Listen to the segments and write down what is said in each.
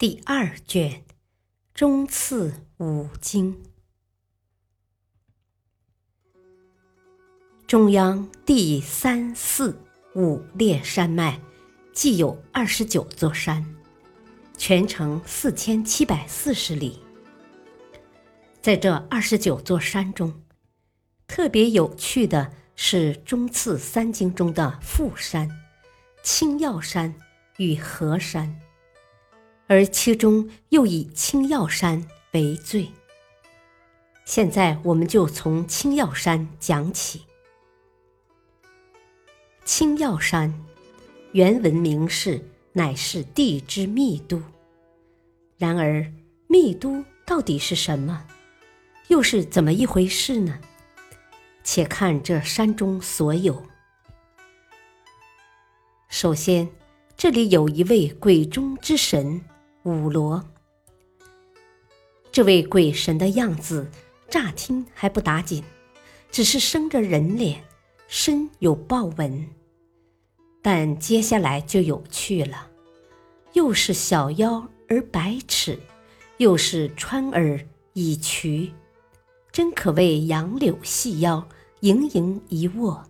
第二卷，中次五经。中央第三、四、五列山脉，计有二十九座山，全程四千七百四十里。在这二十九座山中，特别有趣的是中次三经中的富山、青要山与河山。而其中又以青药山为最。现在我们就从青药山讲起。青药山原文名是，乃是地之密都。然而，密都到底是什么？又是怎么一回事呢？且看这山中所有。首先，这里有一位鬼中之神。五罗，这位鬼神的样子，乍听还不打紧，只是生着人脸，身有豹纹。但接下来就有趣了，又是小腰而百尺，又是川耳以渠，真可谓杨柳细腰，盈盈一握。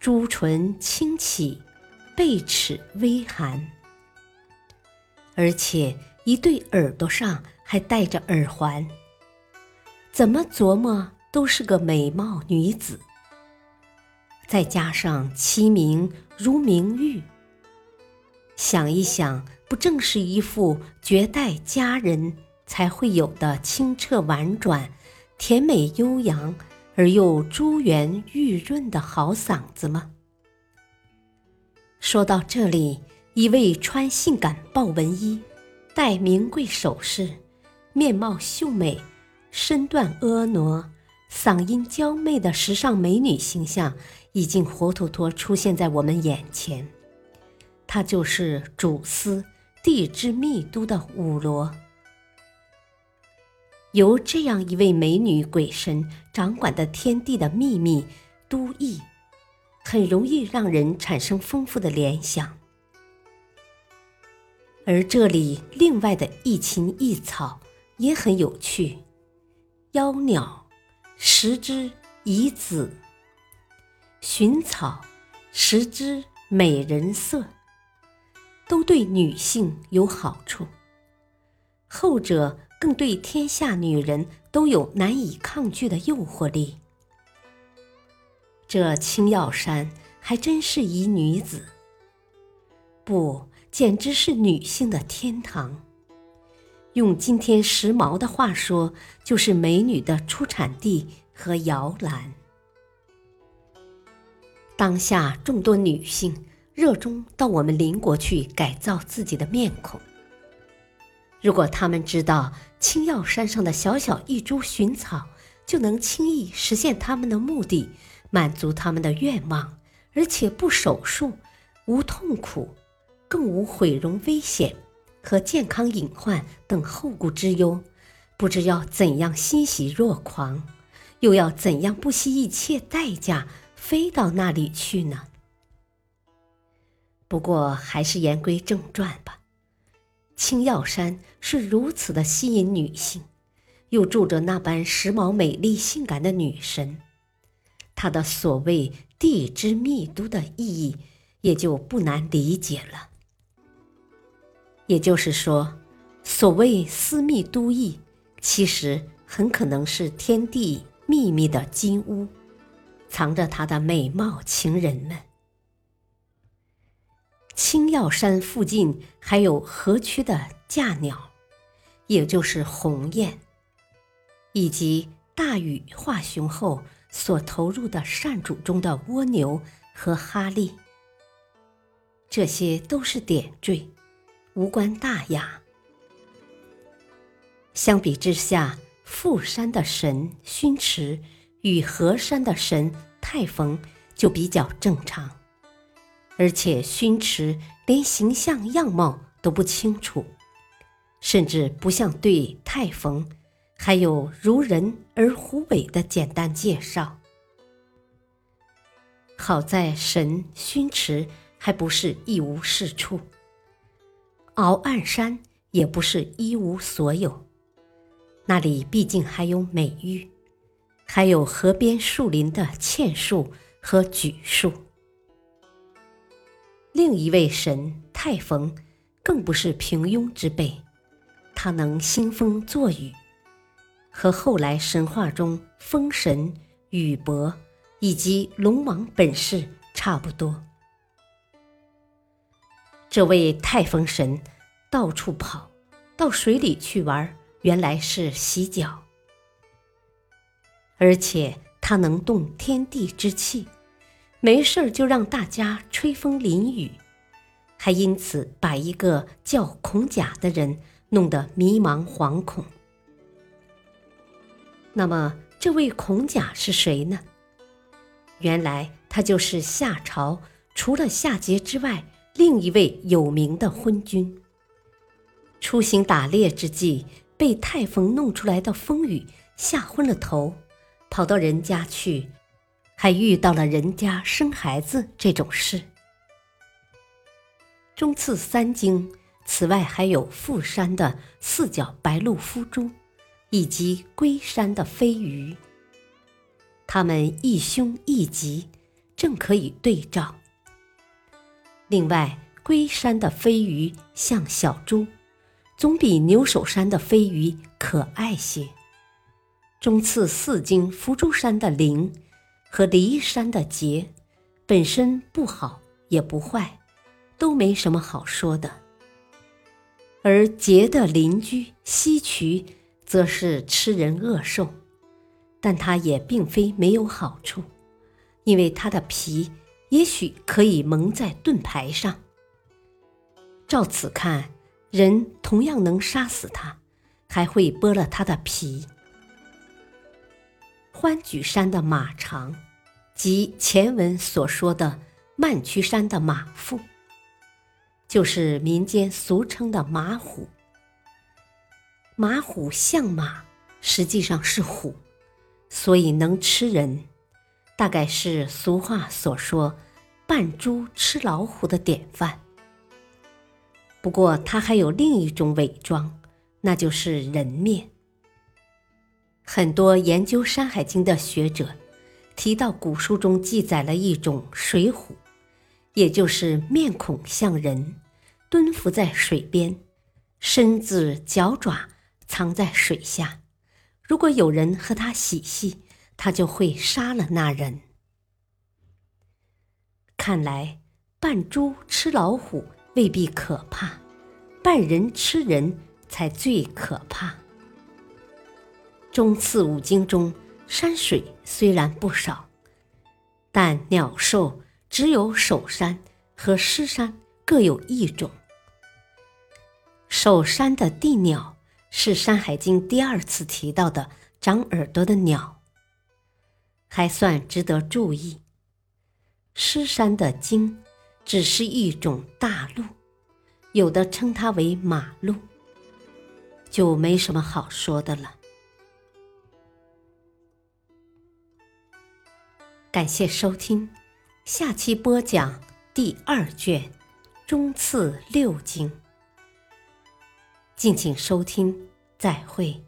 朱唇轻启，背齿微寒。而且一对耳朵上还戴着耳环，怎么琢磨都是个美貌女子。再加上其名如明玉，想一想，不正是一副绝代佳人才会有的清澈婉转、甜美悠扬而又珠圆玉润的好嗓子吗？说到这里。一位穿性感豹纹衣、戴名贵首饰、面貌秀美、身段婀娜、嗓音娇媚的时尚美女形象，已经活脱脱出现在我们眼前。她就是主司地之密都的五罗。由这样一位美女鬼神掌管的天地的秘密都邑，很容易让人产生丰富的联想。而这里另外的一禽一草也很有趣，妖鸟食之以子，寻草食之美人色，都对女性有好处。后者更对天下女人都有难以抗拒的诱惑力。这青药山还真是一女子，不。简直是女性的天堂。用今天时髦的话说，就是美女的出产地和摇篮。当下众多女性热衷到我们邻国去改造自己的面孔。如果她们知道青药山上的小小一株寻草就能轻易实现他们的目的，满足他们的愿望，而且不手术，无痛苦。更无毁容危险和健康隐患等后顾之忧，不知要怎样欣喜若狂，又要怎样不惜一切代价飞到那里去呢？不过还是言归正传吧。青要山是如此的吸引女性，又住着那般时髦、美丽、性感的女神，她的所谓地之密都的意义也就不难理解了。也就是说，所谓私密都邑，其实很可能是天地秘密的金屋，藏着他的美貌情人们。青药山附近还有河曲的架鸟，也就是鸿雁，以及大禹化雄后所投入的善主中的蜗牛和哈利。这些都是点缀，无关大雅。相比之下，富山的神熏池与河山的神太逢就比较正常，而且熏池连形象样貌都不清楚，甚至不像对太逢，还有如人而虎尾的简单介绍。好在神熏池还不是一无是处，鳌岸山也不是一无所有，那里毕竟还有美玉，还有河边树林的茜树和榉树。另一位神太逢，更不是平庸之辈，他能兴风作雨，和后来神话中风神雨伯。以及龙王本事差不多。这位太风神到处跑，到水里去玩，原来是洗脚。而且他能动天地之气，没事儿就让大家吹风淋雨，还因此把一个叫孔甲的人弄得迷茫惶恐。那么，这位孔甲是谁呢？原来他就是夏朝除了夏桀之外另一位有名的昏君。出行打猎之际，被太风弄出来的风雨吓昏了头，跑到人家去，还遇到了人家生孩子这种事。中次三经，此外还有富山的四角白鹭夫猪，以及龟山的飞鱼。他们一凶一吉，正可以对照。另外，龟山的飞鱼像小猪，总比牛首山的飞鱼可爱些。中次四经福珠山的灵和骊山的节，本身不好也不坏，都没什么好说的。而节的邻居西渠，则是吃人恶兽。但它也并非没有好处，因为它的皮也许可以蒙在盾牌上。照此看，人同样能杀死它，还会剥了它的皮。欢举山的马长，即前文所说的曼曲山的马腹，就是民间俗称的马虎。马虎像马，实际上是虎。所以能吃人，大概是俗话所说“扮猪吃老虎”的典范。不过，它还有另一种伪装，那就是人面。很多研究《山海经》的学者提到，古书中记载了一种水虎，也就是面孔像人，蹲伏在水边，身子脚爪藏在水下。如果有人和他嬉戏，他就会杀了那人。看来扮猪吃老虎未必可怕，扮人吃人才最可怕。中次五经中山水虽然不少，但鸟兽只有首山和狮山各有一种。首山的地鸟。是《山海经》第二次提到的长耳朵的鸟，还算值得注意。狮山的鲸只是一种大路，有的称它为马路，就没什么好说的了。感谢收听，下期播讲第二卷中次六经。敬请收听，再会。